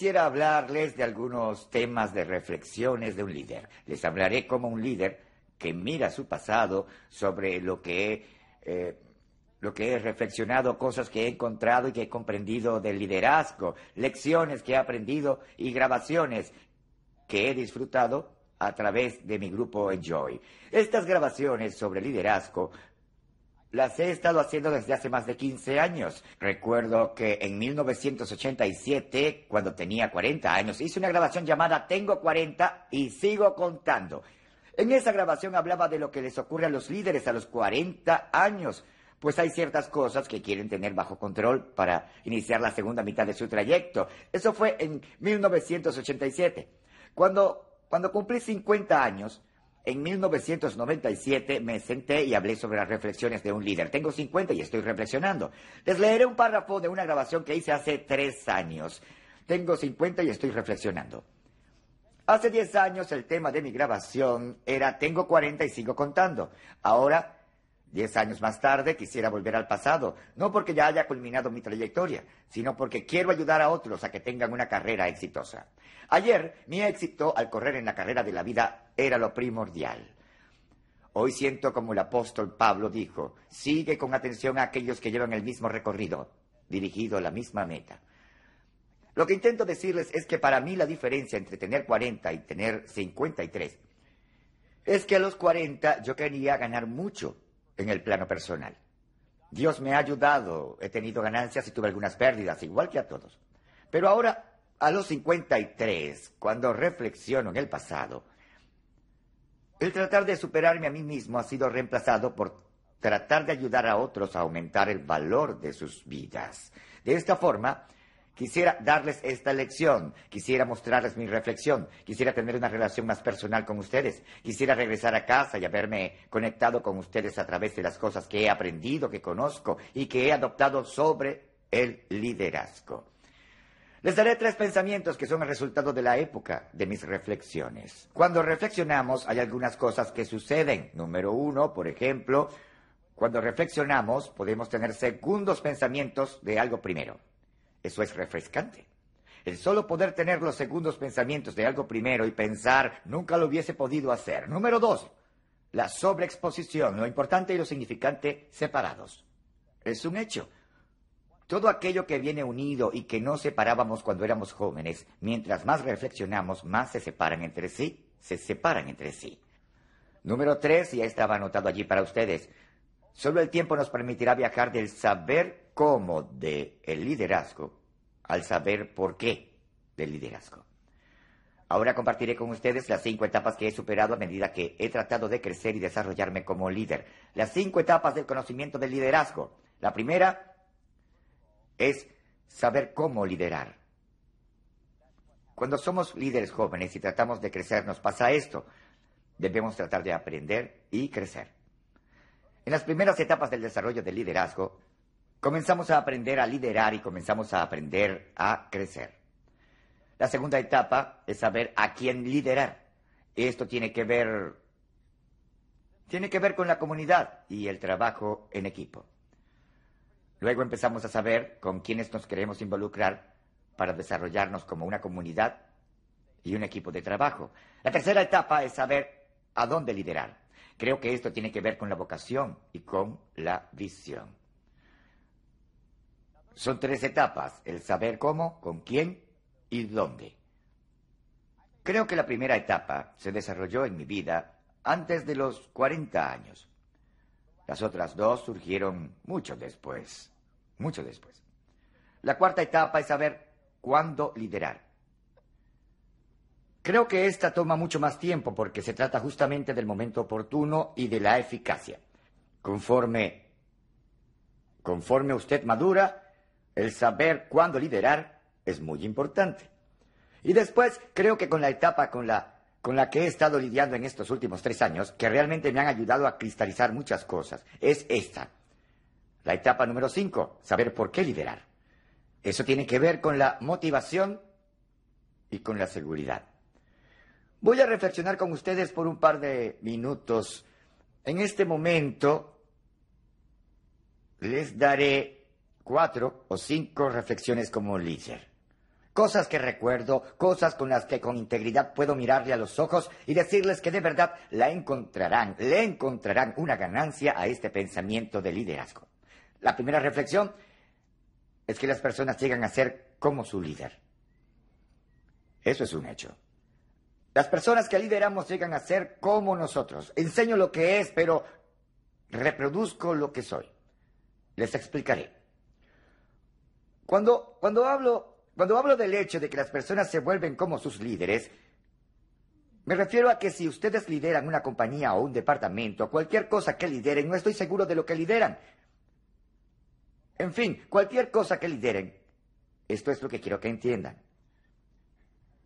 Quisiera hablarles de algunos temas de reflexiones de un líder. Les hablaré como un líder que mira su pasado sobre lo que he, eh, lo que he reflexionado, cosas que he encontrado y que he comprendido del liderazgo, lecciones que he aprendido y grabaciones que he disfrutado a través de mi grupo Enjoy. Estas grabaciones sobre liderazgo las he estado haciendo desde hace más de 15 años. Recuerdo que en 1987, cuando tenía 40 años, hice una grabación llamada Tengo 40 y sigo contando. En esa grabación hablaba de lo que les ocurre a los líderes a los 40 años, pues hay ciertas cosas que quieren tener bajo control para iniciar la segunda mitad de su trayecto. Eso fue en 1987. Cuando, cuando cumplí 50 años, en 1997 me senté y hablé sobre las reflexiones de un líder. Tengo 50 y estoy reflexionando. Les leeré un párrafo de una grabación que hice hace tres años. Tengo 50 y estoy reflexionando. Hace 10 años el tema de mi grabación era Tengo 40 y sigo contando. Ahora Diez años más tarde quisiera volver al pasado, no porque ya haya culminado mi trayectoria, sino porque quiero ayudar a otros a que tengan una carrera exitosa. Ayer mi éxito al correr en la carrera de la vida era lo primordial. Hoy siento como el apóstol Pablo dijo, sigue con atención a aquellos que llevan el mismo recorrido, dirigido a la misma meta. Lo que intento decirles es que para mí la diferencia entre tener 40 y tener 53 es que a los 40 yo quería ganar mucho en el plano personal. Dios me ha ayudado, he tenido ganancias y tuve algunas pérdidas, igual que a todos. Pero ahora, a los 53, cuando reflexiono en el pasado, el tratar de superarme a mí mismo ha sido reemplazado por tratar de ayudar a otros a aumentar el valor de sus vidas. De esta forma, Quisiera darles esta lección, quisiera mostrarles mi reflexión, quisiera tener una relación más personal con ustedes, quisiera regresar a casa y haberme conectado con ustedes a través de las cosas que he aprendido, que conozco y que he adoptado sobre el liderazgo. Les daré tres pensamientos que son el resultado de la época de mis reflexiones. Cuando reflexionamos hay algunas cosas que suceden. Número uno, por ejemplo, cuando reflexionamos podemos tener segundos pensamientos de algo primero. Eso es refrescante. El solo poder tener los segundos pensamientos de algo primero y pensar nunca lo hubiese podido hacer. Número dos, la sobreexposición, lo importante y lo significante separados. Es un hecho. Todo aquello que viene unido y que no separábamos cuando éramos jóvenes, mientras más reflexionamos, más se separan entre sí, se separan entre sí. Número tres, ya estaba anotado allí para ustedes. Solo el tiempo nos permitirá viajar del saber cómo de el liderazgo al saber por qué del liderazgo. Ahora compartiré con ustedes las cinco etapas que he superado a medida que he tratado de crecer y desarrollarme como líder. Las cinco etapas del conocimiento del liderazgo. La primera es saber cómo liderar. Cuando somos líderes jóvenes y tratamos de crecer, nos pasa esto. Debemos tratar de aprender y crecer. En las primeras etapas del desarrollo del liderazgo, comenzamos a aprender a liderar y comenzamos a aprender a crecer. La segunda etapa es saber a quién liderar. Esto tiene que ver tiene que ver con la comunidad y el trabajo en equipo. Luego empezamos a saber con quiénes nos queremos involucrar para desarrollarnos como una comunidad y un equipo de trabajo. La tercera etapa es saber a dónde liderar. Creo que esto tiene que ver con la vocación y con la visión. Son tres etapas, el saber cómo, con quién y dónde. Creo que la primera etapa se desarrolló en mi vida antes de los 40 años. Las otras dos surgieron mucho después, mucho después. La cuarta etapa es saber cuándo liderar. Creo que esta toma mucho más tiempo porque se trata justamente del momento oportuno y de la eficacia. Conforme, conforme usted madura, el saber cuándo liderar es muy importante. Y después creo que con la etapa con la, con la que he estado lidiando en estos últimos tres años, que realmente me han ayudado a cristalizar muchas cosas, es esta. La etapa número cinco, saber por qué liderar. Eso tiene que ver con la motivación y con la seguridad. Voy a reflexionar con ustedes por un par de minutos. En este momento les daré cuatro o cinco reflexiones como líder. Cosas que recuerdo, cosas con las que con integridad puedo mirarle a los ojos y decirles que de verdad la encontrarán, le encontrarán una ganancia a este pensamiento de liderazgo. La primera reflexión es que las personas llegan a ser como su líder. Eso es un hecho. Las personas que lideramos llegan a ser como nosotros. Enseño lo que es, pero reproduzco lo que soy. Les explicaré. Cuando, cuando, hablo, cuando hablo del hecho de que las personas se vuelven como sus líderes, me refiero a que si ustedes lideran una compañía o un departamento, cualquier cosa que lideren, no estoy seguro de lo que lideran. En fin, cualquier cosa que lideren, esto es lo que quiero que entiendan.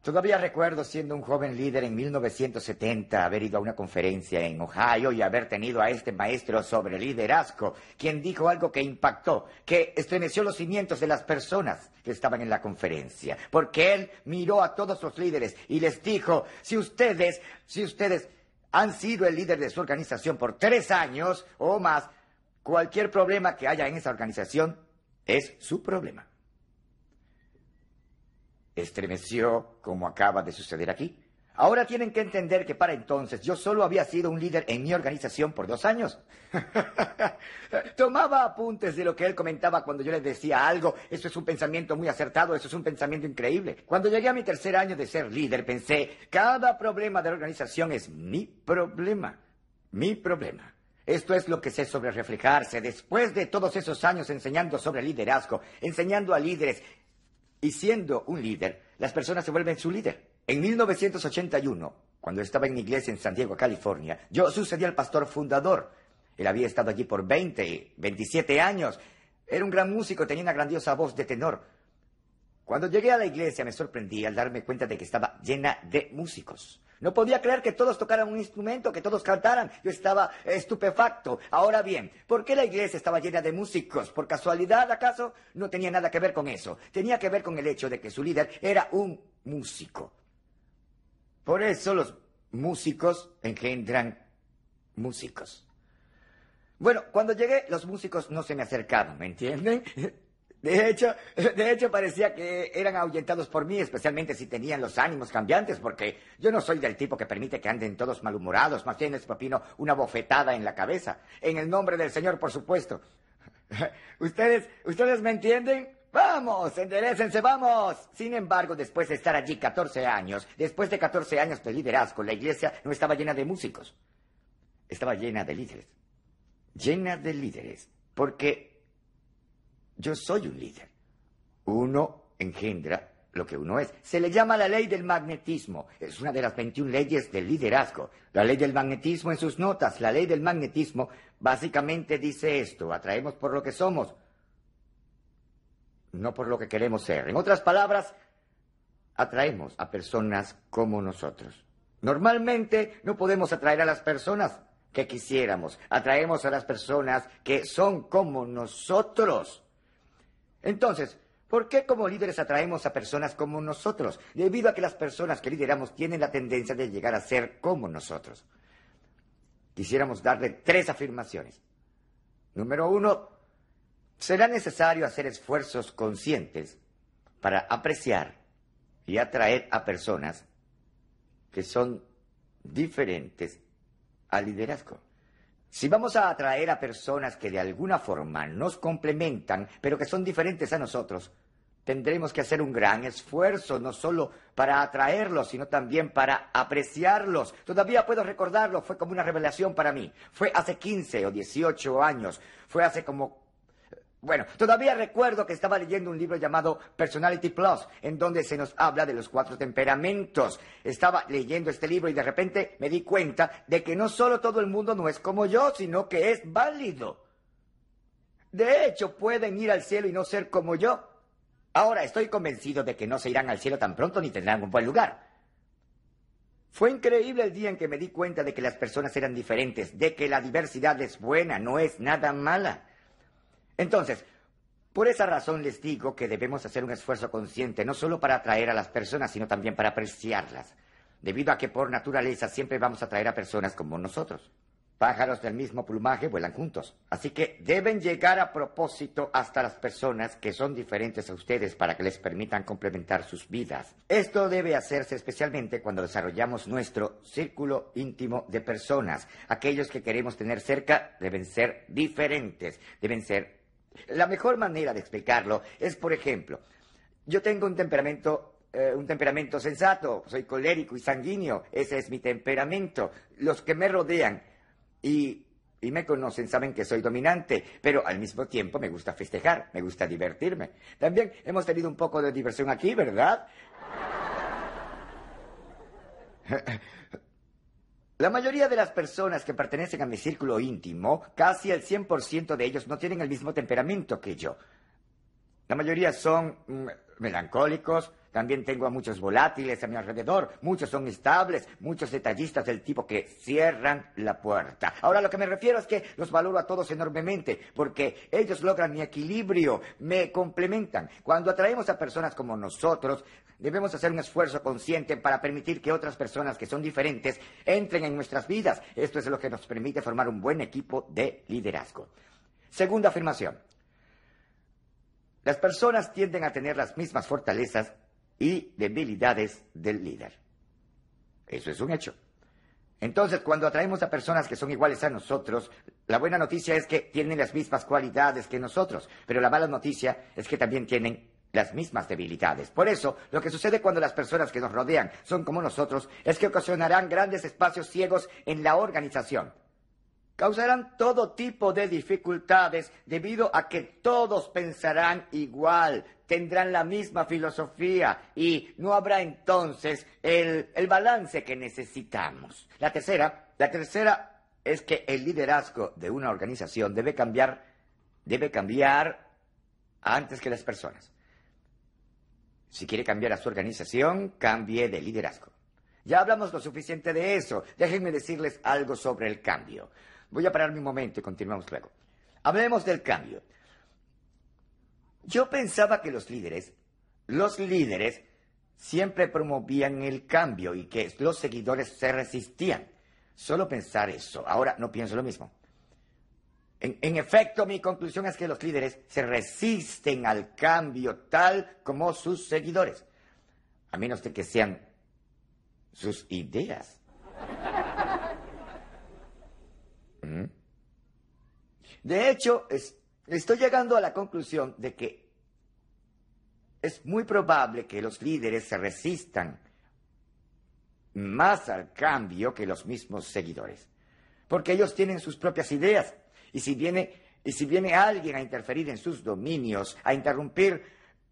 Todavía recuerdo siendo un joven líder en 1970 haber ido a una conferencia en Ohio y haber tenido a este maestro sobre liderazgo, quien dijo algo que impactó, que estremeció los cimientos de las personas que estaban en la conferencia, porque él miró a todos los líderes y les dijo, si ustedes, si ustedes han sido el líder de su organización por tres años o más, cualquier problema que haya en esa organización es su problema estremeció como acaba de suceder aquí. Ahora tienen que entender que para entonces yo solo había sido un líder en mi organización por dos años. Tomaba apuntes de lo que él comentaba cuando yo les decía algo. Eso es un pensamiento muy acertado, eso es un pensamiento increíble. Cuando llegué a mi tercer año de ser líder, pensé, cada problema de la organización es mi problema. Mi problema. Esto es lo que sé sobre reflejarse. Después de todos esos años enseñando sobre liderazgo, enseñando a líderes, y siendo un líder, las personas se vuelven su líder. En 1981, cuando estaba en mi iglesia en San Diego, California, yo sucedí al pastor fundador. Él había estado allí por 20, 27 años. Era un gran músico, tenía una grandiosa voz de tenor. Cuando llegué a la iglesia me sorprendí al darme cuenta de que estaba llena de músicos. No podía creer que todos tocaran un instrumento, que todos cantaran. Yo estaba estupefacto. Ahora bien, ¿por qué la iglesia estaba llena de músicos? ¿Por casualidad acaso? No tenía nada que ver con eso. Tenía que ver con el hecho de que su líder era un músico. Por eso los músicos engendran músicos. Bueno, cuando llegué, los músicos no se me acercaban, ¿me entienden? De hecho, de hecho parecía que eran ahuyentados por mí, especialmente si tenían los ánimos cambiantes, porque yo no soy del tipo que permite que anden todos malhumorados, más bien les una bofetada en la cabeza. En el nombre del Señor, por supuesto. ¿Ustedes, ustedes me entienden? Vamos, enderecense, vamos. Sin embargo, después de estar allí 14 años, después de 14 años de liderazgo, la iglesia no estaba llena de músicos. Estaba llena de líderes. Llena de líderes. Porque yo soy un líder. Uno engendra lo que uno es. Se le llama la ley del magnetismo. Es una de las 21 leyes del liderazgo. La ley del magnetismo en sus notas. La ley del magnetismo básicamente dice esto. Atraemos por lo que somos, no por lo que queremos ser. En otras palabras, atraemos a personas como nosotros. Normalmente no podemos atraer a las personas que quisiéramos. Atraemos a las personas que son como nosotros. Entonces, ¿por qué como líderes atraemos a personas como nosotros? Debido a que las personas que lideramos tienen la tendencia de llegar a ser como nosotros. Quisiéramos darle tres afirmaciones. Número uno, será necesario hacer esfuerzos conscientes para apreciar y atraer a personas que son diferentes al liderazgo. Si vamos a atraer a personas que de alguna forma nos complementan, pero que son diferentes a nosotros, tendremos que hacer un gran esfuerzo, no solo para atraerlos, sino también para apreciarlos. Todavía puedo recordarlo, fue como una revelación para mí. Fue hace 15 o 18 años, fue hace como bueno, todavía recuerdo que estaba leyendo un libro llamado Personality Plus, en donde se nos habla de los cuatro temperamentos. Estaba leyendo este libro y de repente me di cuenta de que no solo todo el mundo no es como yo, sino que es válido. De hecho, pueden ir al cielo y no ser como yo. Ahora estoy convencido de que no se irán al cielo tan pronto ni tendrán un buen lugar. Fue increíble el día en que me di cuenta de que las personas eran diferentes, de que la diversidad es buena, no es nada mala. Entonces, por esa razón les digo que debemos hacer un esfuerzo consciente, no solo para atraer a las personas, sino también para apreciarlas, debido a que por naturaleza siempre vamos a atraer a personas como nosotros. Pájaros del mismo plumaje vuelan juntos. Así que deben llegar a propósito hasta las personas que son diferentes a ustedes para que les permitan complementar sus vidas. Esto debe hacerse especialmente cuando desarrollamos nuestro círculo íntimo de personas. Aquellos que queremos tener cerca deben ser diferentes, deben ser... La mejor manera de explicarlo es, por ejemplo, yo tengo un temperamento eh, un temperamento sensato, soy colérico y sanguíneo, ese es mi temperamento. Los que me rodean y, y me conocen saben que soy dominante, pero al mismo tiempo me gusta festejar, me gusta divertirme. También hemos tenido un poco de diversión aquí, ¿verdad? La mayoría de las personas que pertenecen a mi círculo íntimo, casi el 100% de ellos no tienen el mismo temperamento que yo. La mayoría son mm, melancólicos, también tengo a muchos volátiles a mi alrededor, muchos son estables, muchos detallistas del tipo que cierran la puerta. Ahora lo que me refiero es que los valoro a todos enormemente, porque ellos logran mi equilibrio, me complementan. Cuando atraemos a personas como nosotros, debemos hacer un esfuerzo consciente para permitir que otras personas que son diferentes entren en nuestras vidas. Esto es lo que nos permite formar un buen equipo de liderazgo. Segunda afirmación. Las personas tienden a tener las mismas fortalezas y debilidades del líder. Eso es un hecho. Entonces, cuando atraemos a personas que son iguales a nosotros, la buena noticia es que tienen las mismas cualidades que nosotros, pero la mala noticia es que también tienen las mismas debilidades. Por eso, lo que sucede cuando las personas que nos rodean son como nosotros es que ocasionarán grandes espacios ciegos en la organización causarán todo tipo de dificultades debido a que todos pensarán igual, tendrán la misma filosofía y no habrá entonces el, el, balance que necesitamos. La tercera, la tercera es que el liderazgo de una organización debe cambiar, debe cambiar antes que las personas. Si quiere cambiar a su organización, cambie de liderazgo. Ya hablamos lo suficiente de eso. Déjenme decirles algo sobre el cambio. Voy a pararme un momento y continuamos luego. Hablemos del cambio. Yo pensaba que los líderes, los líderes, siempre promovían el cambio y que los seguidores se resistían. Solo pensar eso. Ahora no pienso lo mismo. En, efecto, mi conclusión es que los líderes se resisten al cambio tal como sus seguidores, a menos de que sean sus ideas. De hecho, estoy llegando a la conclusión de que es muy probable que los líderes se resistan más al cambio que los mismos seguidores, porque ellos tienen sus propias ideas y si viene y si viene alguien a interferir en sus dominios, a interrumpir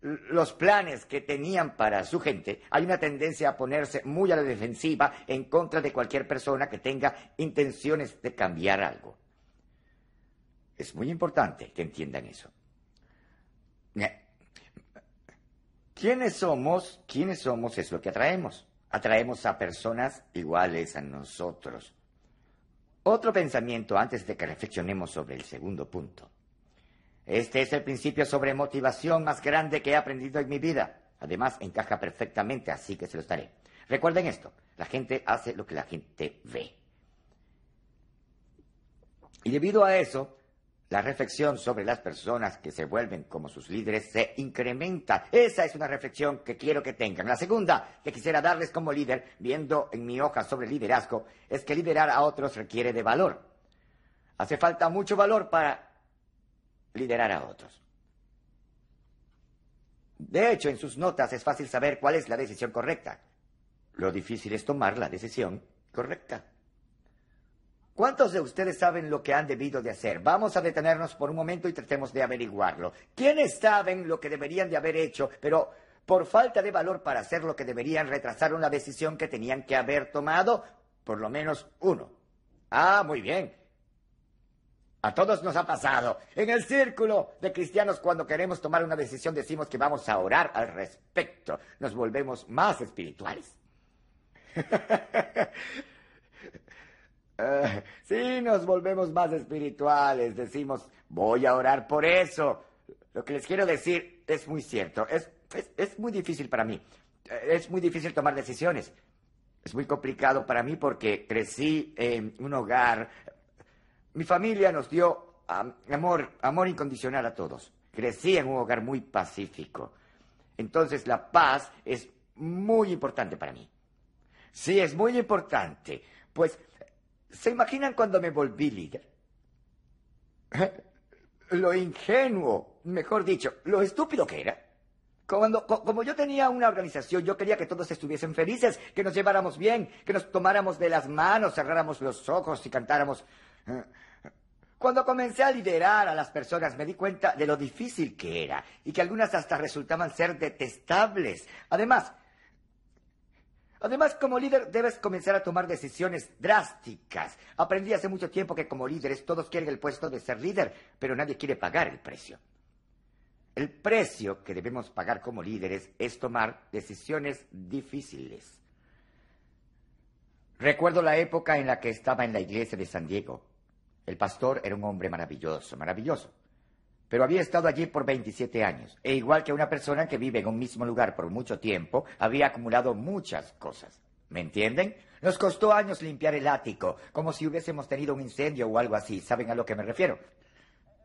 los planes que tenían para su gente, hay una tendencia a ponerse muy a la defensiva en contra de cualquier persona que tenga intenciones de cambiar algo. Es muy importante que entiendan eso. ¿Quiénes somos? ¿Quiénes somos? Es lo que atraemos. Atraemos a personas iguales a nosotros. Otro pensamiento antes de que reflexionemos sobre el segundo punto. Este es el principio sobre motivación más grande que he aprendido en mi vida. Además, encaja perfectamente, así que se lo daré. Recuerden esto, la gente hace lo que la gente ve. Y debido a eso, la reflexión sobre las personas que se vuelven como sus líderes se incrementa. Esa es una reflexión que quiero que tengan. La segunda que quisiera darles como líder, viendo en mi hoja sobre liderazgo, es que liderar a otros requiere de valor. Hace falta mucho valor para liderar a otros. De hecho, en sus notas es fácil saber cuál es la decisión correcta. Lo difícil es tomar la decisión correcta. ¿Cuántos de ustedes saben lo que han debido de hacer? Vamos a detenernos por un momento y tratemos de averiguarlo. ¿Quiénes saben lo que deberían de haber hecho, pero por falta de valor para hacer lo que deberían retrasaron la decisión que tenían que haber tomado? Por lo menos uno. Ah, muy bien. A todos nos ha pasado. En el círculo de cristianos, cuando queremos tomar una decisión, decimos que vamos a orar al respecto. Nos volvemos más espirituales. Eh, sí, nos volvemos más espirituales, decimos, voy a orar por eso. Lo que les quiero decir es muy cierto, es, es, muy difícil para mí, es muy difícil tomar decisiones. Es muy complicado para mí porque crecí en un hogar Mi familia nos dio amor, amor incondicional a todos. Crecí en un hogar muy pacífico. Entonces la paz es muy importante para mí. Sí, es muy importante. Pues, ¿se imaginan cuando me volví líder? ¿Eh? Lo ingenuo, mejor dicho, lo estúpido que era. Cuando, como yo tenía una organización, yo quería que todos estuviesen felices, que nos lleváramos bien, que nos tomáramos de las manos, cerráramos los ojos y cantáramos. ¿eh? Cuando comencé a liderar a las personas me di cuenta de lo difícil que era y que algunas hasta resultaban ser detestables. Además, Además, como líder debes comenzar a tomar decisiones drásticas. Aprendí hace mucho tiempo que como líderes todos quieren el puesto de ser líder, pero nadie quiere pagar el precio. El precio que debemos pagar como líderes es tomar decisiones difíciles. Recuerdo la época en la que estaba en la iglesia de San Diego. El pastor era un hombre maravilloso, maravilloso pero había estado allí por 27 años, e igual que una persona que vive en un mismo lugar por mucho tiempo, había acumulado muchas cosas. ¿Me entienden? Nos costó años limpiar el ático, como si hubiésemos tenido un incendio o algo así. ¿Saben a lo que me refiero?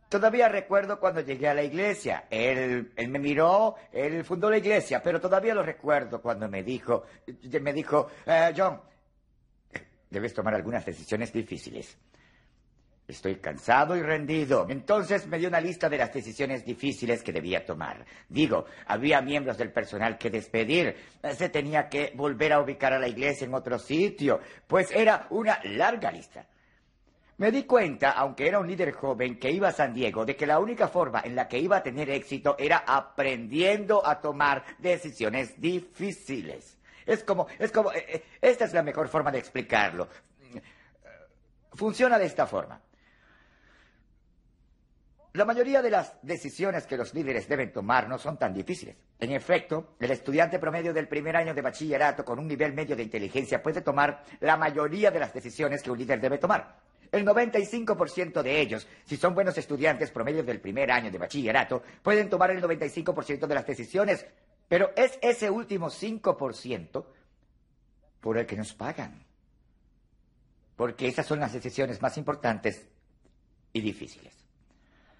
Todavía recuerdo cuando llegué a la iglesia. Él, él me miró, él fundó la iglesia, pero todavía lo recuerdo cuando me dijo, me dijo, eh, John, debes tomar algunas decisiones difíciles. Estoy cansado y rendido. Entonces me dio una lista de las decisiones difíciles que debía tomar. Digo, había miembros del personal que despedir. Se tenía que volver a ubicar a la iglesia en otro sitio. Pues era una larga lista. Me di cuenta, aunque era un líder joven que iba a San Diego, de que la única forma en la que iba a tener éxito era aprendiendo a tomar decisiones difíciles. Es como, es como, eh, eh, esta es la mejor forma de explicarlo. Funciona de esta forma. La mayoría de las decisiones que los líderes deben tomar no son tan difíciles. En efecto, el estudiante promedio del primer año de bachillerato con un nivel medio de inteligencia puede tomar la mayoría de las decisiones que un líder debe tomar. El 95% de ellos, si son buenos estudiantes promedio del primer año de bachillerato, pueden tomar el 95% de las decisiones. Pero es ese último 5% por el que nos pagan. Porque esas son las decisiones más importantes y difíciles.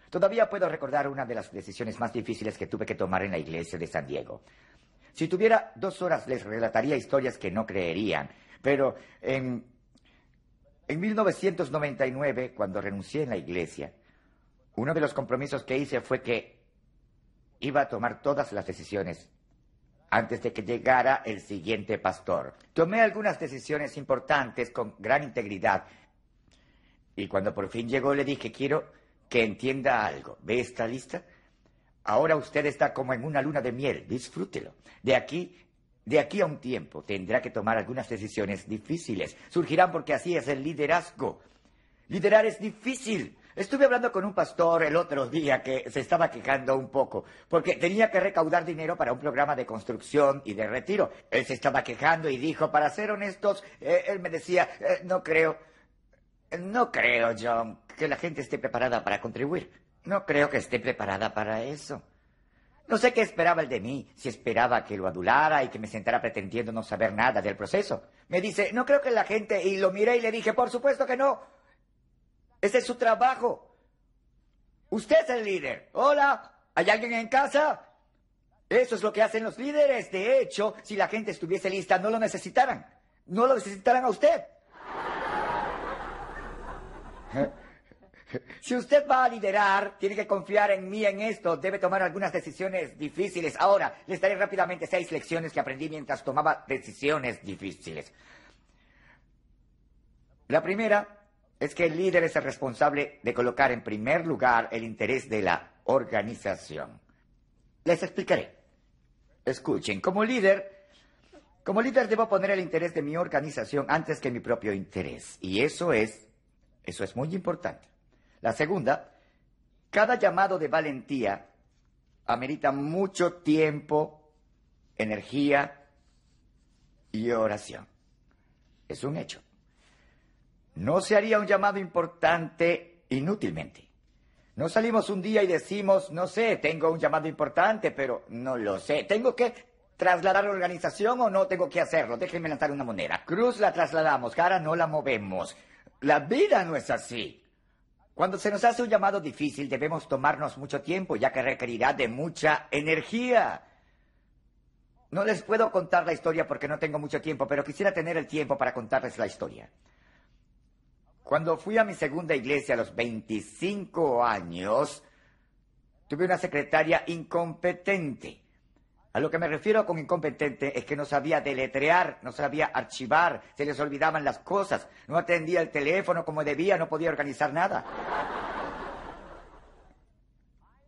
Todavía puedo recordar una de las decisiones más difíciles que tuve que tomar en la iglesia de San Diego. Si tuviera dos horas les relataría historias que no creerían, pero en, en 1999, cuando renuncié en la iglesia, uno de los compromisos que hice fue que iba a tomar todas las decisiones antes de que llegara el siguiente pastor. Tomé algunas decisiones importantes con gran integridad y cuando por fin llegó le dije, quiero que entienda algo. ¿Ve esta lista? Ahora usted está como en una luna de miel, disfrútelo. De aquí, de aquí a un tiempo tendrá que tomar algunas decisiones difíciles. Surgirán porque así es el liderazgo. Liderar es difícil. Estuve hablando con un pastor el otro día que se estaba quejando un poco, porque tenía que recaudar dinero para un programa de construcción y de retiro. Él se estaba quejando y dijo, para ser honestos, eh, él me decía, eh, no creo, no creo, John, que la gente esté preparada para contribuir. No creo que esté preparada para eso. No sé qué esperaba el de mí, si esperaba que lo adulara y que me sentara pretendiendo no saber nada del proceso. Me dice, no creo que la gente, y lo miré y le dije, por supuesto que no. Ese es su trabajo. Usted es el líder. Hola, ¿hay alguien en casa? Eso es lo que hacen los líderes. De hecho, si la gente estuviese lista, no lo necesitaran. No lo necesitaran a usted. Si usted va a liderar, tiene que confiar en mí en esto, debe tomar algunas decisiones difíciles. Ahora, les daré rápidamente seis lecciones que aprendí mientras tomaba decisiones difíciles. La primera es que el líder es el responsable de colocar en primer lugar el interés de la organización. Les explicaré. Escuchen, como líder, como líder debo poner el interés de mi organización antes que mi propio interés. Y eso es, eso es muy importante. La segunda, cada llamado de valentía amerita mucho tiempo, energía y oración. Es un hecho. No se haría un llamado importante inútilmente. No salimos un día y decimos, no sé, tengo un llamado importante, pero no lo sé. ¿Tengo que trasladar la organización o no tengo que hacerlo? Déjenme lanzar una moneda. Cruz la trasladamos, cara no la movemos. La vida no es así. Cuando se nos hace un llamado difícil debemos tomarnos mucho tiempo, ya que requerirá de mucha energía. No les puedo contar la historia porque no tengo mucho tiempo, pero quisiera tener el tiempo para contarles la historia. Cuando fui a mi segunda iglesia a los 25 años, tuve una secretaria incompetente. A lo que me refiero con incompetente es que no sabía deletrear, no sabía archivar, se les olvidaban las cosas, no atendía el teléfono como debía, no podía organizar nada.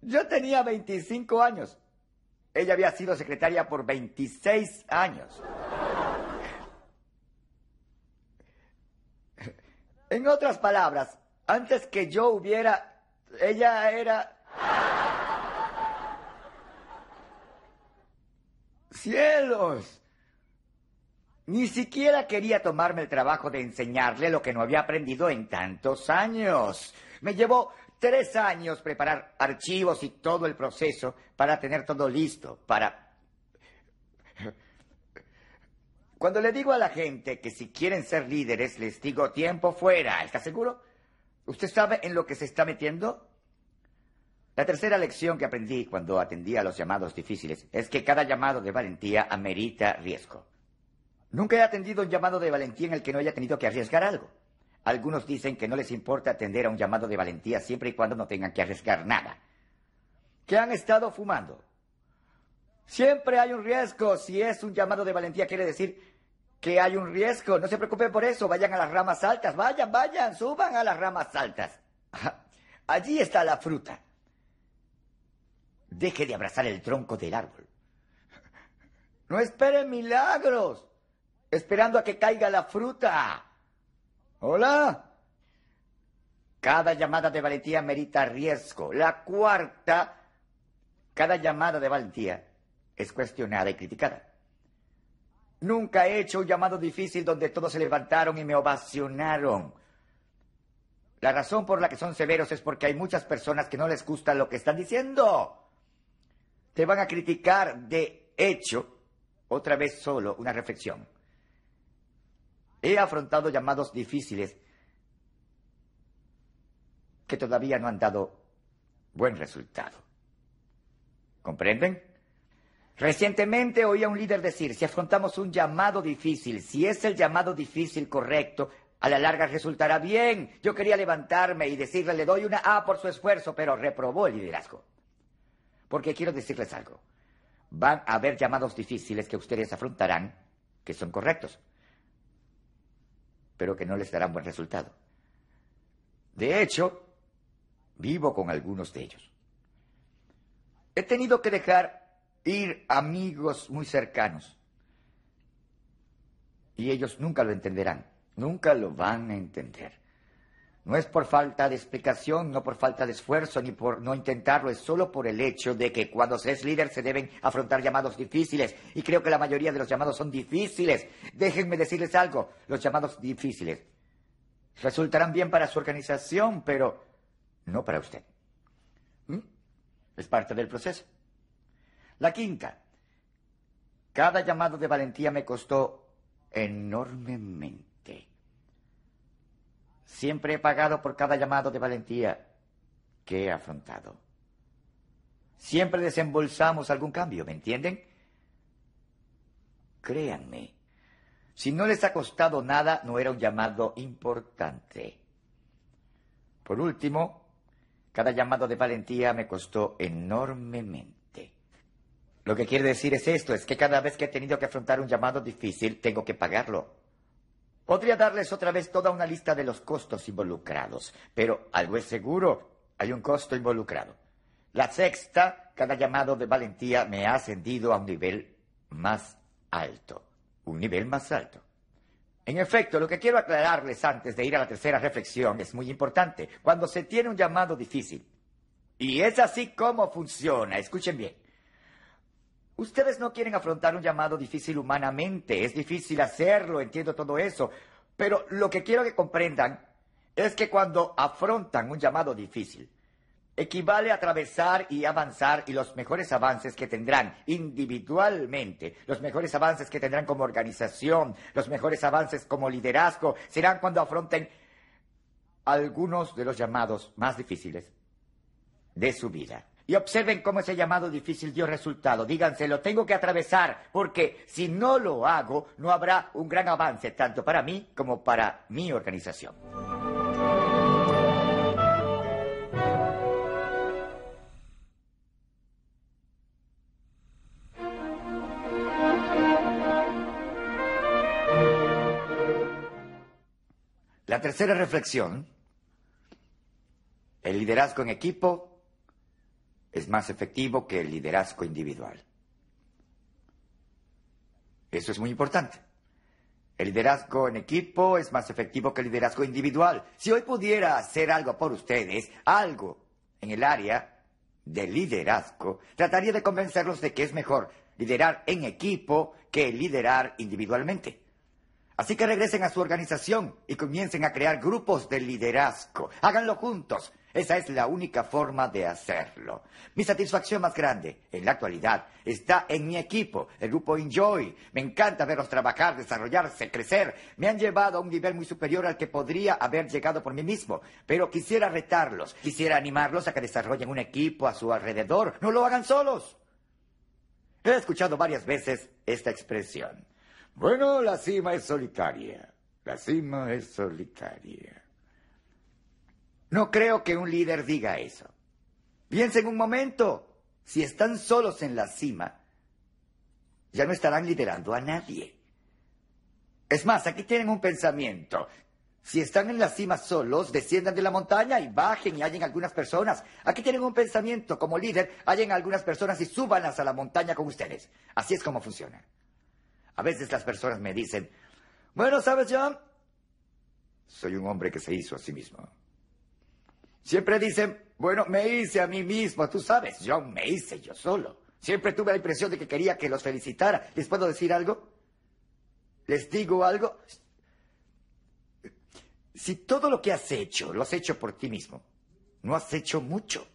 Yo tenía 25 años. Ella había sido secretaria por 26 años. En otras palabras, antes que yo hubiera, ella era... ¡Cielos! Ni siquiera quería tomarme el trabajo de enseñarle lo que no había aprendido en tantos años. Me llevó tres años preparar archivos y todo el proceso para tener todo listo, para... Cuando le digo a la gente que si quieren ser líderes, les digo tiempo fuera. ¿Está seguro? ¿Usted sabe en lo que se está metiendo? La tercera lección que aprendí cuando atendía a los llamados difíciles es que cada llamado de valentía amerita riesgo. Nunca he atendido un llamado de valentía en el que no haya tenido que arriesgar algo. Algunos dicen que no les importa atender a un llamado de valentía siempre y cuando no tengan que arriesgar nada. ¿Qué han estado fumando? Siempre hay un riesgo. Si es un llamado de valentía, quiere decir que hay un riesgo. No se preocupen por eso. Vayan a las ramas altas. Vayan, vayan, suban a las ramas altas. Allí está la fruta. Deje de abrazar el tronco del árbol. No espere milagros, esperando a que caiga la fruta. Hola. Cada llamada de valentía merita riesgo. La cuarta, cada llamada de valentía es cuestionada y criticada. Nunca he hecho un llamado difícil donde todos se levantaron y me ovacionaron. La razón por la que son severos es porque hay muchas personas que no les gusta lo que están diciendo. Te van a criticar de hecho. Otra vez solo una reflexión. He afrontado llamados difíciles que todavía no han dado buen resultado. ¿Comprenden? Recientemente oí a un líder decir, si afrontamos un llamado difícil, si es el llamado difícil correcto, a la larga resultará bien. Yo quería levantarme y decirle, le doy una A por su esfuerzo, pero reprobó el liderazgo. Porque quiero decirles algo. Van a haber llamados difíciles que ustedes afrontarán que son correctos pero que no les darán buen resultado. De hecho, vivo con algunos de ellos. He tenido que dejar ir amigos muy cercanos. Y ellos nunca lo entenderán, nunca lo van a entender. No es por falta de explicación, no por falta de esfuerzo, ni por no intentarlo, es solo por el hecho de que cuando se es líder se deben afrontar llamados difíciles. Y creo que la mayoría de los llamados son difíciles. Déjenme decirles algo, los llamados difíciles resultarán bien para su organización, pero no para usted. ¿Mm? Es parte del proceso. La quinta, cada llamado de valentía me costó enormemente. Siempre he pagado por cada llamado de valentía que he afrontado. Siempre desembolsamos algún cambio, ¿me entienden? Créanme, si no les ha costado nada, no era un llamado importante. Por último, cada llamado de valentía me costó enormemente. Lo que quiere decir es esto, es que cada vez que he tenido que afrontar un llamado difícil, tengo que pagarlo. Podría darles otra vez toda una lista de los costos involucrados, pero algo es seguro, hay un costo involucrado. La sexta, cada llamado de valentía me ha ascendido a un nivel más alto, un nivel más alto. En efecto, lo que quiero aclararles antes de ir a la tercera reflexión es muy importante. Cuando se tiene un llamado difícil, y es así como funciona, escuchen bien, Ustedes no quieren afrontar un llamado difícil humanamente, es difícil hacerlo, entiendo todo eso, pero lo que quiero que comprendan es que cuando afrontan un llamado difícil, equivale a atravesar y avanzar y los mejores avances que tendrán individualmente, los mejores avances que tendrán como organización, los mejores avances como liderazgo, serán cuando afronten algunos de los llamados más difíciles de su vida. Y observen cómo ese llamado difícil dio resultado. Díganse, lo tengo que atravesar, porque si no lo hago, no habrá un gran avance tanto para mí como para mi organización. La tercera reflexión, el liderazgo en equipo es más efectivo que el liderazgo individual. Eso es muy importante. El liderazgo en equipo es más efectivo que el liderazgo individual. Si hoy pudiera hacer algo por ustedes, algo en el área del liderazgo, trataría de convencerlos de que es mejor liderar en equipo que liderar individualmente. Así que regresen a su organización y comiencen a crear grupos de liderazgo. Háganlo juntos. Esa es la única forma de hacerlo. Mi satisfacción más grande en la actualidad está en mi equipo, el grupo Enjoy. Me encanta verlos trabajar, desarrollarse, crecer. Me han llevado a un nivel muy superior al que podría haber llegado por mí mismo. Pero quisiera retarlos, quisiera animarlos a que desarrollen un equipo a su alrededor. No lo hagan solos. He escuchado varias veces esta expresión. Bueno, la cima es solitaria. La cima es solitaria. No creo que un líder diga eso. Piensen un momento. Si están solos en la cima, ya no estarán liderando a nadie. Es más, aquí tienen un pensamiento. Si están en la cima solos, desciendan de la montaña y bajen y hallen algunas personas. Aquí tienen un pensamiento. Como líder, hallen algunas personas y súbanlas a la montaña con ustedes. Así es como funciona. A veces las personas me dicen, bueno, ¿sabes, John? Soy un hombre que se hizo a sí mismo. Siempre dicen, bueno, me hice a mí mismo, tú sabes, John, me hice yo solo. Siempre tuve la impresión de que quería que los felicitara. ¿Les puedo decir algo? ¿Les digo algo? Si todo lo que has hecho lo has hecho por ti mismo, no has hecho mucho.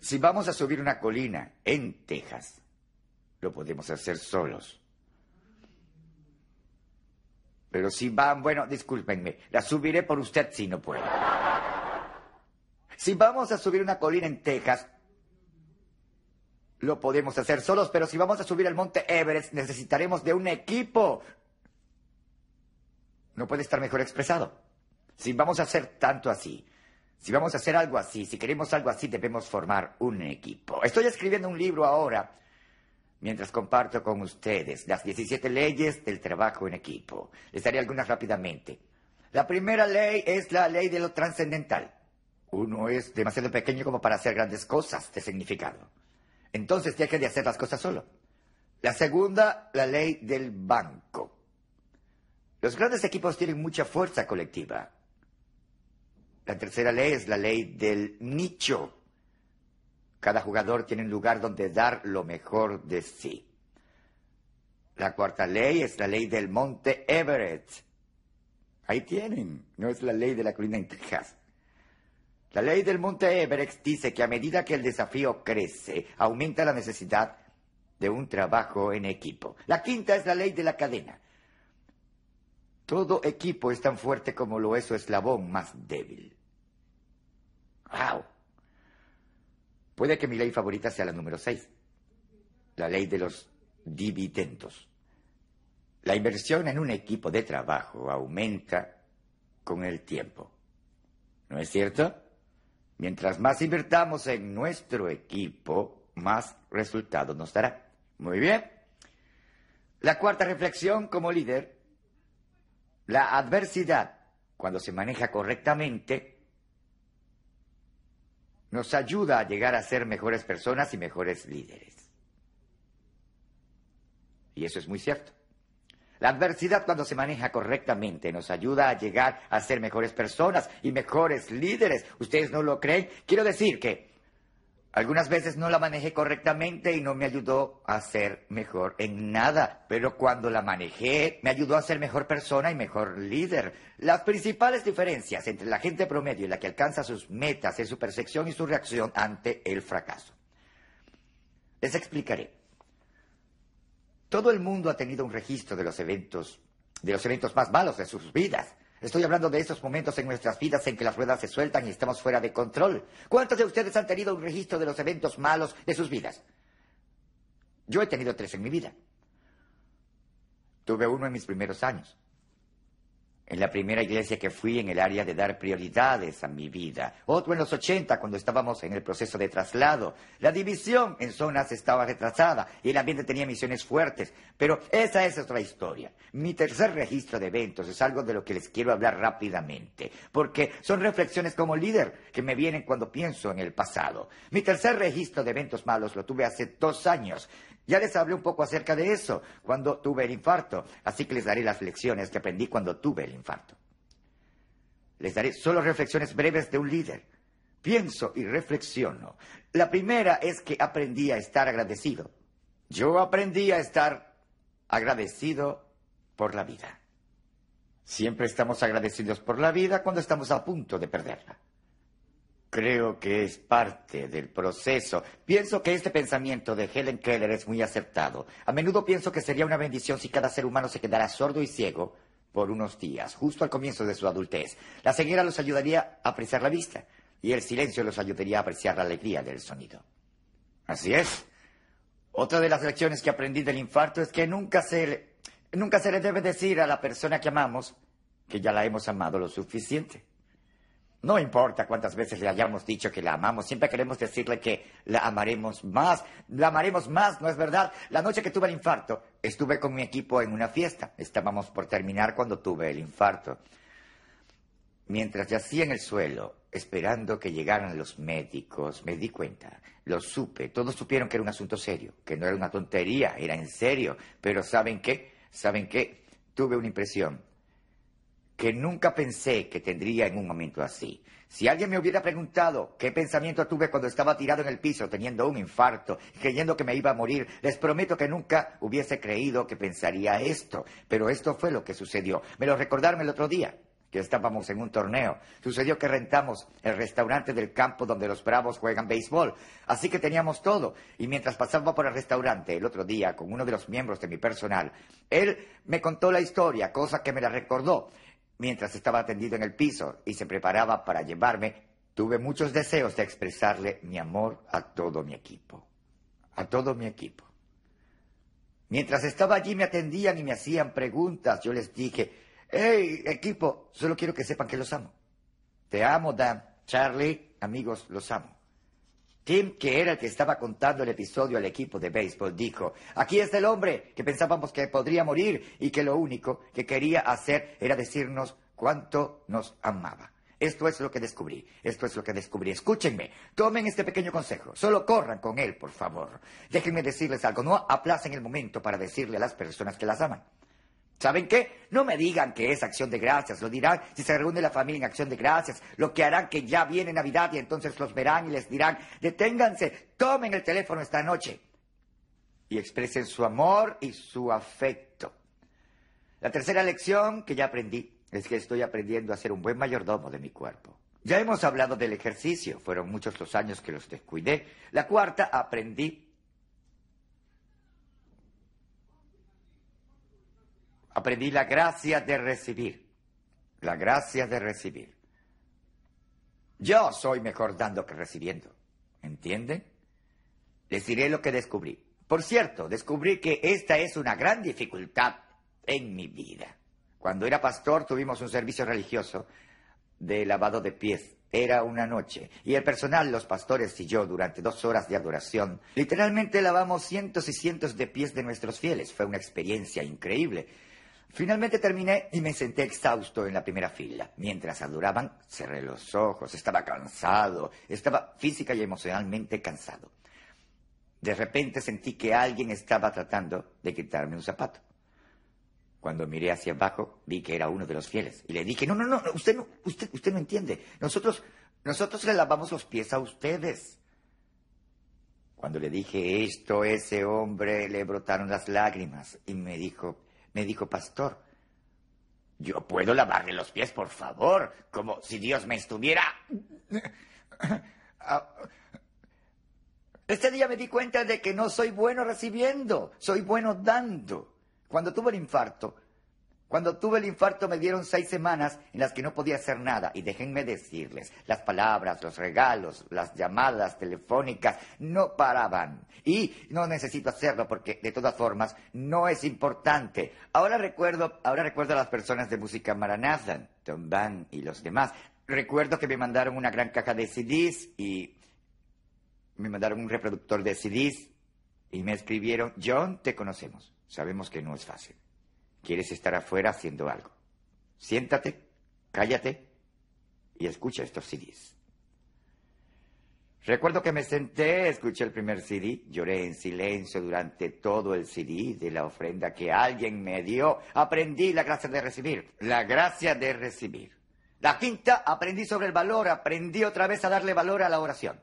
Si vamos a subir una colina en Texas, lo podemos hacer solos. Pero si van, bueno, discúlpenme, la subiré por usted si no puedo. Si vamos a subir una colina en Texas, lo podemos hacer solos, pero si vamos a subir el monte Everest, necesitaremos de un equipo. No puede estar mejor expresado. Si vamos a hacer tanto así, si vamos a hacer algo así, si queremos algo así, debemos formar un equipo. Estoy escribiendo un libro ahora mientras comparto con ustedes las 17 leyes del trabajo en equipo. Les daré algunas rápidamente. La primera ley es la ley de lo trascendental. Uno es demasiado pequeño como para hacer grandes cosas de significado. Entonces deje de hacer las cosas solo. La segunda, la ley del banco. Los grandes equipos tienen mucha fuerza colectiva. La tercera ley es la ley del nicho. Cada jugador tiene un lugar donde dar lo mejor de sí. La cuarta ley es la ley del monte Everett. Ahí tienen, no es la ley de la colina en Texas. La ley del monte Everett dice que a medida que el desafío crece, aumenta la necesidad de un trabajo en equipo. La quinta es la ley de la cadena. Todo equipo es tan fuerte como lo es su eslabón más débil. ¡Wow! Puede que mi ley favorita sea la número 6, la ley de los dividendos. La inversión en un equipo de trabajo aumenta con el tiempo. ¿No es cierto? Mientras más invertamos en nuestro equipo, más resultados nos dará. Muy bien. La cuarta reflexión como líder, la adversidad, cuando se maneja correctamente, nos ayuda a llegar a ser mejores personas y mejores líderes. Y eso es muy cierto. La adversidad cuando se maneja correctamente nos ayuda a llegar a ser mejores personas y mejores líderes. ¿Ustedes no lo creen? Quiero decir que algunas veces no la manejé correctamente y no me ayudó a ser mejor en nada, pero cuando la manejé me ayudó a ser mejor persona y mejor líder. Las principales diferencias entre la gente promedio y la que alcanza sus metas es su percepción y su reacción ante el fracaso. Les explicaré. Todo el mundo ha tenido un registro de los eventos de los eventos más malos de sus vidas. Estoy hablando de esos momentos en nuestras vidas en que las ruedas se sueltan y estamos fuera de control. ¿Cuántos de ustedes han tenido un registro de los eventos malos de sus vidas? Yo he tenido tres en mi vida. Tuve uno en mis primeros años en la primera iglesia que fui en el área de dar prioridades a mi vida. Otro en los 80, cuando estábamos en el proceso de traslado. La división en zonas estaba retrasada y el ambiente tenía misiones fuertes. Pero esa es otra historia. Mi tercer registro de eventos es algo de lo que les quiero hablar rápidamente, porque son reflexiones como líder que me vienen cuando pienso en el pasado. Mi tercer registro de eventos malos lo tuve hace dos años. Ya les hablé un poco acerca de eso cuando tuve el infarto, así que les daré las lecciones que aprendí cuando tuve el infarto. Les daré solo reflexiones breves de un líder. Pienso y reflexiono. La primera es que aprendí a estar agradecido. Yo aprendí a estar agradecido por la vida. Siempre estamos agradecidos por la vida cuando estamos a punto de perderla. Creo que es parte del proceso. Pienso que este pensamiento de Helen Keller es muy acertado. A menudo pienso que sería una bendición si cada ser humano se quedara sordo y ciego por unos días, justo al comienzo de su adultez. La ceguera los ayudaría a apreciar la vista y el silencio los ayudaría a apreciar la alegría del sonido. Así es. Otra de las lecciones que aprendí del infarto es que nunca se le, nunca se le debe decir a la persona que amamos que ya la hemos amado lo suficiente. No importa cuántas veces le hayamos dicho que la amamos, siempre queremos decirle que la amaremos más, la amaremos más, ¿no es verdad? La noche que tuve el infarto, estuve con mi equipo en una fiesta. Estábamos por terminar cuando tuve el infarto. Mientras yacía en el suelo, esperando que llegaran los médicos, me di cuenta, lo supe, todos supieron que era un asunto serio, que no era una tontería, era en serio. Pero ¿saben qué? ¿Saben qué? Tuve una impresión que nunca pensé que tendría en un momento así. Si alguien me hubiera preguntado qué pensamiento tuve cuando estaba tirado en el piso teniendo un infarto, creyendo que me iba a morir, les prometo que nunca hubiese creído que pensaría esto. Pero esto fue lo que sucedió. Me lo recordaron el otro día, que estábamos en un torneo. Sucedió que rentamos el restaurante del campo donde los bravos juegan béisbol. Así que teníamos todo. Y mientras pasaba por el restaurante el otro día con uno de los miembros de mi personal, él me contó la historia, cosa que me la recordó. Mientras estaba tendido en el piso y se preparaba para llevarme, tuve muchos deseos de expresarle mi amor a todo mi equipo. A todo mi equipo. Mientras estaba allí me atendían y me hacían preguntas. Yo les dije, hey, equipo, solo quiero que sepan que los amo. Te amo, Dan. Charlie, amigos, los amo. Tim, que era el que estaba contando el episodio al equipo de béisbol, dijo, aquí está el hombre que pensábamos que podría morir y que lo único que quería hacer era decirnos cuánto nos amaba. Esto es lo que descubrí, esto es lo que descubrí. Escúchenme, tomen este pequeño consejo, solo corran con él, por favor. Déjenme decirles algo, no aplacen el momento para decirle a las personas que las aman. ¿Saben qué? No me digan que es acción de gracias, lo dirán si se reúne la familia en acción de gracias, lo que harán que ya viene Navidad y entonces los verán y les dirán, deténganse, tomen el teléfono esta noche y expresen su amor y su afecto. La tercera lección que ya aprendí es que estoy aprendiendo a ser un buen mayordomo de mi cuerpo. Ya hemos hablado del ejercicio, fueron muchos los años que los descuidé. La cuarta, aprendí aprendí la gracia de recibir. La gracia de recibir. Yo soy mejor dando que recibiendo. ¿Entienden? Les diré lo que descubrí. Por cierto, descubrí que esta es una gran dificultad en mi vida. Cuando era pastor tuvimos un servicio religioso de lavado de pies. Era una noche y el personal, los pastores y yo, durante dos horas de adoración, literalmente lavamos cientos y cientos de pies de nuestros fieles. Fue una experiencia increíble. Finalmente terminé y me senté exhausto en la primera fila. Mientras adoraban, cerré los ojos, estaba cansado, estaba física y emocionalmente cansado. De repente sentí que alguien estaba tratando de quitarme un zapato. Cuando miré hacia abajo, vi que era uno de los fieles y le dije, no, no, no, usted no, usted, usted no entiende. Nosotros, nosotros le lavamos los pies a ustedes. Cuando le dije esto, ese hombre le brotaron las lágrimas y me dijo, me dijo, pastor, yo puedo lavarle los pies, por favor, como si Dios me estuviera... Este día me di cuenta de que no soy bueno recibiendo, soy bueno dando. Cuando tuve el infarto, Cuando tuve el infarto me dieron seis semanas en las que no podía hacer nada. Y déjenme decirles, las palabras, los regalos, las llamadas telefónicas no paraban. Y no necesito hacerlo porque de todas formas no es importante. Ahora recuerdo, ahora recuerdo a las personas de música Maranatha, Tom Van y los demás. Recuerdo que me mandaron una gran caja de CDs y me mandaron un reproductor de CDs y me escribieron, John, te conocemos. Sabemos que no es fácil. Quieres estar afuera haciendo algo. Siéntate, cállate y escucha estos CDs. Recuerdo que me senté, escuché el primer CD, lloré en silencio durante todo el CD de la ofrenda que alguien me dio. Aprendí la gracia de recibir, la gracia de recibir. La quinta, aprendí sobre el valor, aprendí otra vez a darle valor a la oración.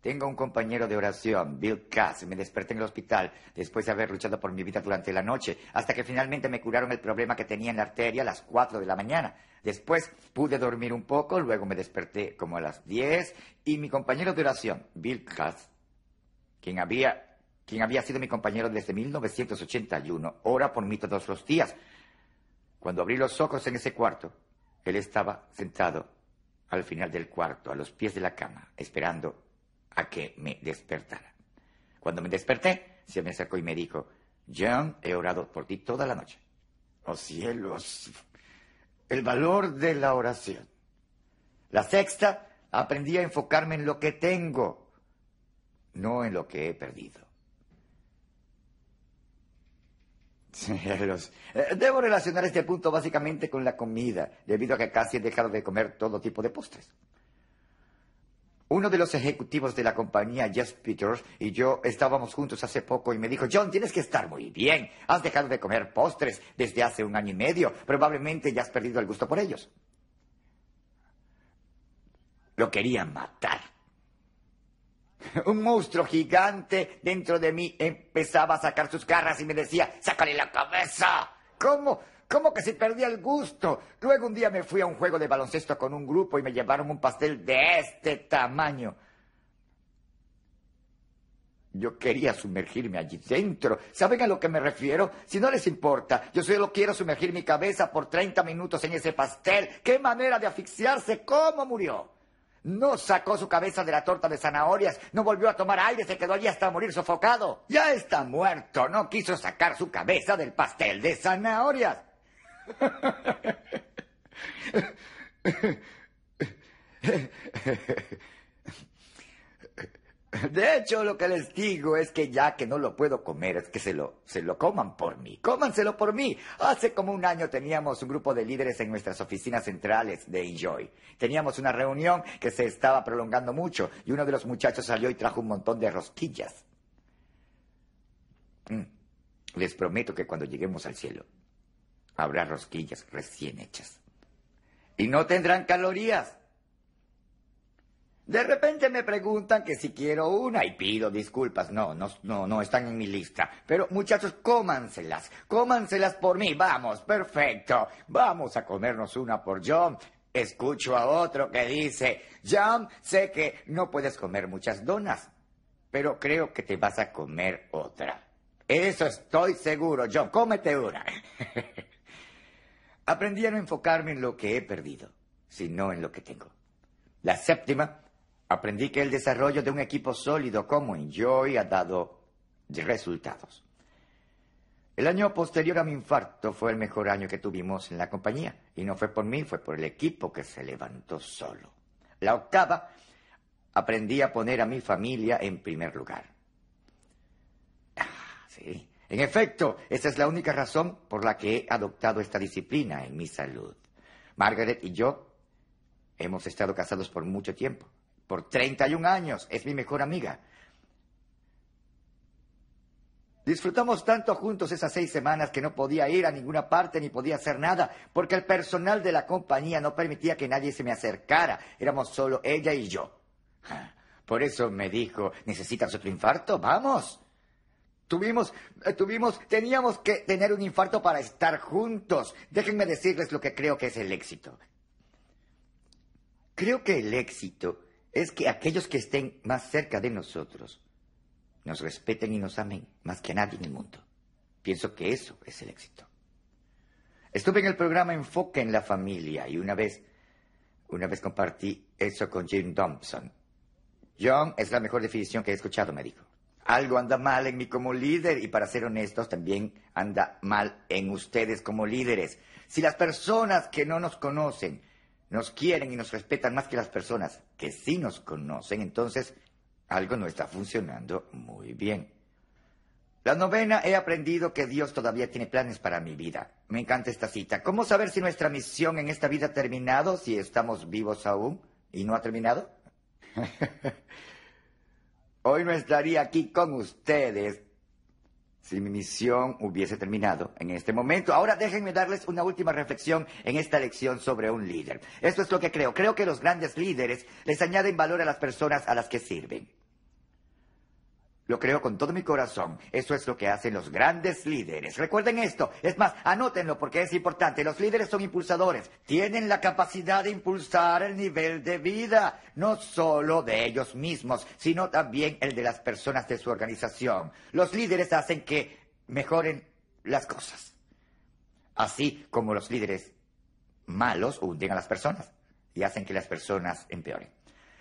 Tengo un compañero de oración, Bill Cass. Me desperté en el hospital después de haber luchado por mi vida durante la noche, hasta que finalmente me curaron el problema que tenía en la arteria a las 4 de la mañana. Después pude dormir un poco, luego me desperté como a las 10 y mi compañero de oración, Bill Cass, quien había, quien había sido mi compañero desde 1981, ora por mí todos los días. Cuando abrí los ojos en ese cuarto, él estaba sentado al final del cuarto, a los pies de la cama, esperando a que me despertara. Cuando me desperté, se me acercó y me dijo, John, he orado por ti toda la noche. Oh cielos, el valor de la oración. La sexta, aprendí a enfocarme en lo que tengo, no en lo que he perdido. Cielos. Eh, debo relacionar este punto básicamente con la comida, debido a que casi he dejado de comer todo tipo de postres. Uno de los ejecutivos de la compañía, Jeff Peters, y yo estábamos juntos hace poco y me dijo, John, tienes que estar muy bien. Has dejado de comer postres desde hace un año y medio. Probablemente ya has perdido el gusto por ellos. Lo quería matar. Un monstruo gigante dentro de mí empezaba a sacar sus garras y me decía, sácale la cabeza. ¿Cómo? ¿Cómo que se perdía el gusto? Luego un día me fui a un juego de baloncesto con un grupo y me llevaron un pastel de este tamaño. Yo quería sumergirme allí dentro. ¿Saben a lo que me refiero? Si no les importa, yo solo quiero sumergir mi cabeza por 30 minutos en ese pastel. ¡Qué manera de asfixiarse! ¿Cómo murió? No sacó su cabeza de la torta de zanahorias, no volvió a tomar aire, se quedó allí hasta morir sofocado. Ya está muerto, no quiso sacar su cabeza del pastel de zanahorias. De hecho, lo que les digo es que ya que no lo puedo comer, es que se lo, se lo coman por mí. Cómanselo por mí. Hace como un año teníamos un grupo de líderes en nuestras oficinas centrales de Enjoy. Teníamos una reunión que se estaba prolongando mucho y uno de los muchachos salió y trajo un montón de rosquillas. Mm. Les prometo que cuando lleguemos al cielo, habrá rosquillas recién hechas. Y no tendrán calorías. De repente me preguntan que si quiero una y pido disculpas. No, no, no, no están en mi lista. Pero muchachos, cómanselas. Cómanselas por mí. Vamos, perfecto. Vamos a comernos una por John. Escucho a otro que dice, John, sé que no puedes comer muchas donas, pero creo que te vas a comer otra. Eso estoy seguro, John. Cómete una. Aprendí a no enfocarme en lo que he perdido, sino en lo que tengo. La séptima, aprendí que el desarrollo de un equipo sólido como Enjoy ha dado resultados. El año posterior a mi infarto fue el mejor año que tuvimos en la compañía, y no fue por mí, fue por el equipo que se levantó solo. La octava, aprendí a poner a mi familia en primer lugar. Ah, sí. En efecto, esa es la única razón por la que he adoptado esta disciplina en mi salud. Margaret y yo hemos estado casados por mucho tiempo, por 31 años, es mi mejor amiga. Disfrutamos tanto juntos esas seis semanas que no podía ir a ninguna parte ni podía hacer nada, porque el personal de la compañía no permitía que nadie se me acercara. Éramos solo ella y yo. Por eso me dijo, ¿necesitas otro infarto? Vamos. Tuvimos, eh, tuvimos, teníamos que tener un infarto para estar juntos. Déjenme decirles lo que creo que es el éxito. Creo que el éxito es que aquellos que estén más cerca de nosotros nos respeten y nos amen más que a nadie en el mundo. Pienso que eso es el éxito. Estuve en el programa Enfoque en la Familia y una vez, una vez compartí eso con Jim Thompson. John es la mejor definición que he escuchado, me dijo. Algo anda mal en mí como líder y para ser honestos también anda mal en ustedes como líderes. Si las personas que no nos conocen nos quieren y nos respetan más que las personas que sí nos conocen, entonces algo no está funcionando muy bien. La novena, he aprendido que Dios todavía tiene planes para mi vida. Me encanta esta cita. ¿Cómo saber si nuestra misión en esta vida ha terminado, si estamos vivos aún y no ha terminado? Hoy no estaría aquí con ustedes si mi misión hubiese terminado en este momento. Ahora déjenme darles una última reflexión en esta lección sobre un líder. Esto es lo que creo. Creo que los grandes líderes les añaden valor a las personas a las que sirven. Lo creo con todo mi corazón. Eso es lo que hacen los grandes líderes. Recuerden esto. Es más, anótenlo porque es importante. Los líderes son impulsadores. Tienen la capacidad de impulsar el nivel de vida, no solo de ellos mismos, sino también el de las personas de su organización. Los líderes hacen que mejoren las cosas. Así como los líderes malos hunden a las personas y hacen que las personas empeoren.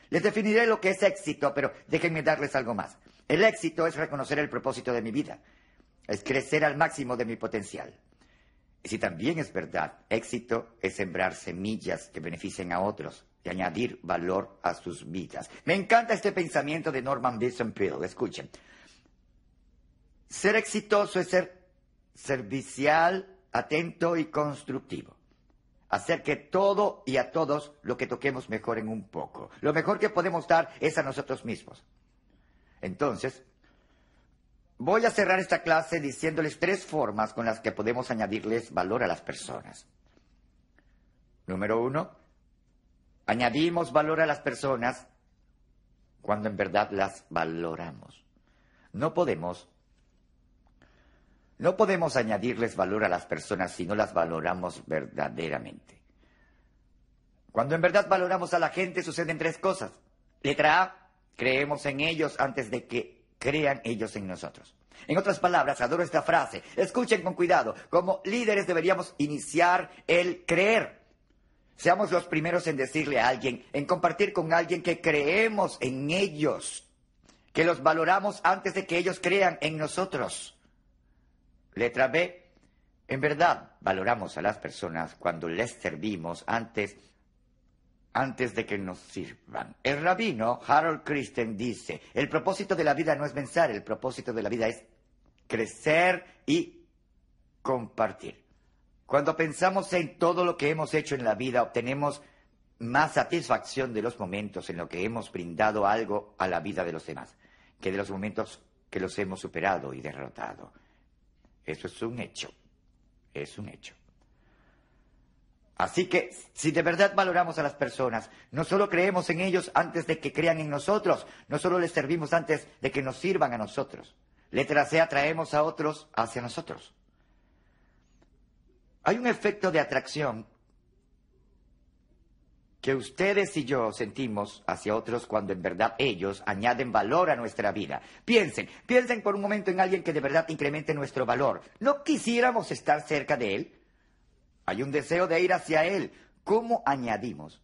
Les definiré lo que es éxito, pero déjenme darles algo más. El éxito es reconocer el propósito de mi vida, es crecer al máximo de mi potencial. Y si también es verdad, éxito es sembrar semillas que beneficien a otros y añadir valor a sus vidas. Me encanta este pensamiento de Norman Vincent Peale. Escuchen. Ser exitoso es ser servicial, atento y constructivo. Hacer que todo y a todos lo que toquemos mejoren un poco. Lo mejor que podemos dar es a nosotros mismos. Entonces, voy a cerrar esta clase diciéndoles tres formas con las que podemos añadirles valor a las personas. Número uno, añadimos valor a las personas cuando en verdad las valoramos. No podemos, no podemos añadirles valor a las personas si no las valoramos verdaderamente. Cuando en verdad valoramos a la gente suceden tres cosas. Letra A, Creemos en ellos antes de que crean ellos en nosotros. En otras palabras, adoro esta frase. Escuchen con cuidado. Como líderes deberíamos iniciar el creer. Seamos los primeros en decirle a alguien, en compartir con alguien que creemos en ellos, que los valoramos antes de que ellos crean en nosotros. Letra B. En verdad, valoramos a las personas cuando les servimos antes antes de que nos sirvan. El rabino Harold Christen dice, el propósito de la vida no es pensar, el propósito de la vida es crecer y compartir. Cuando pensamos en todo lo que hemos hecho en la vida, obtenemos más satisfacción de los momentos en los que hemos brindado algo a la vida de los demás, que de los momentos que los hemos superado y derrotado. Eso es un hecho, es un hecho. Así que si de verdad valoramos a las personas, no solo creemos en ellos antes de que crean en nosotros, no solo les servimos antes de que nos sirvan a nosotros. Letra C, atraemos a otros hacia nosotros. Hay un efecto de atracción que ustedes y yo sentimos hacia otros cuando en verdad ellos añaden valor a nuestra vida. Piensen, piensen por un momento en alguien que de verdad incremente nuestro valor. ¿No quisiéramos estar cerca de él? Hay un deseo de ir hacia Él. ¿Cómo añadimos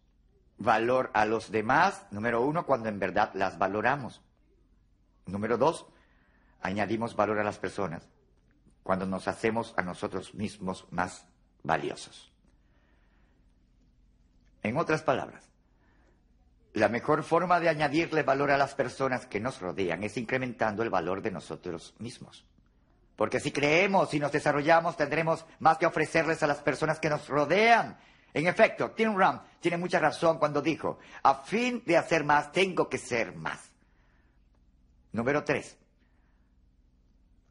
valor a los demás? Número uno, cuando en verdad las valoramos. Número dos, añadimos valor a las personas cuando nos hacemos a nosotros mismos más valiosos. En otras palabras, la mejor forma de añadirle valor a las personas que nos rodean es incrementando el valor de nosotros mismos. Porque si creemos y nos desarrollamos, tendremos más que ofrecerles a las personas que nos rodean. En efecto, Tim Ram tiene mucha razón cuando dijo, a fin de hacer más, tengo que ser más. Número tres,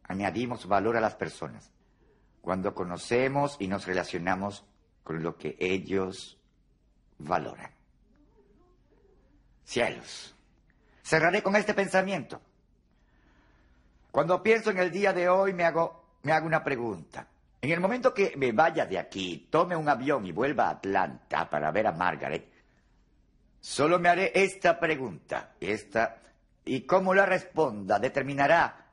añadimos valor a las personas cuando conocemos y nos relacionamos con lo que ellos valoran. Cielos. Cerraré con este pensamiento. Cuando pienso en el día de hoy me hago, me hago una pregunta. En el momento que me vaya de aquí, tome un avión y vuelva a Atlanta para ver a Margaret, solo me haré esta pregunta. Esta, y cómo la responda determinará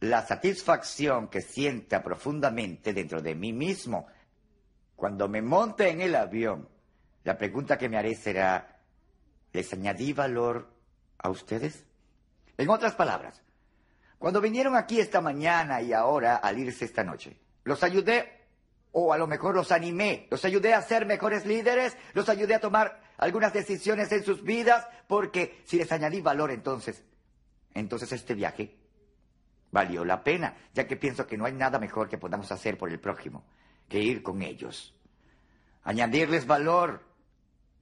la satisfacción que sienta profundamente dentro de mí mismo cuando me monte en el avión, la pregunta que me haré será, ¿les añadí valor a ustedes? En otras palabras, cuando vinieron aquí esta mañana y ahora al irse esta noche, ¿los ayudé o a lo mejor los animé? ¿Los ayudé a ser mejores líderes? ¿Los ayudé a tomar algunas decisiones en sus vidas? Porque si les añadí valor entonces, entonces este viaje valió la pena, ya que pienso que no hay nada mejor que podamos hacer por el prójimo que ir con ellos. Añadirles valor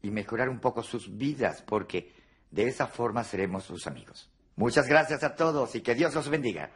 y mejorar un poco sus vidas, porque de esa forma seremos sus amigos. Muchas gracias a todos y que Dios los bendiga.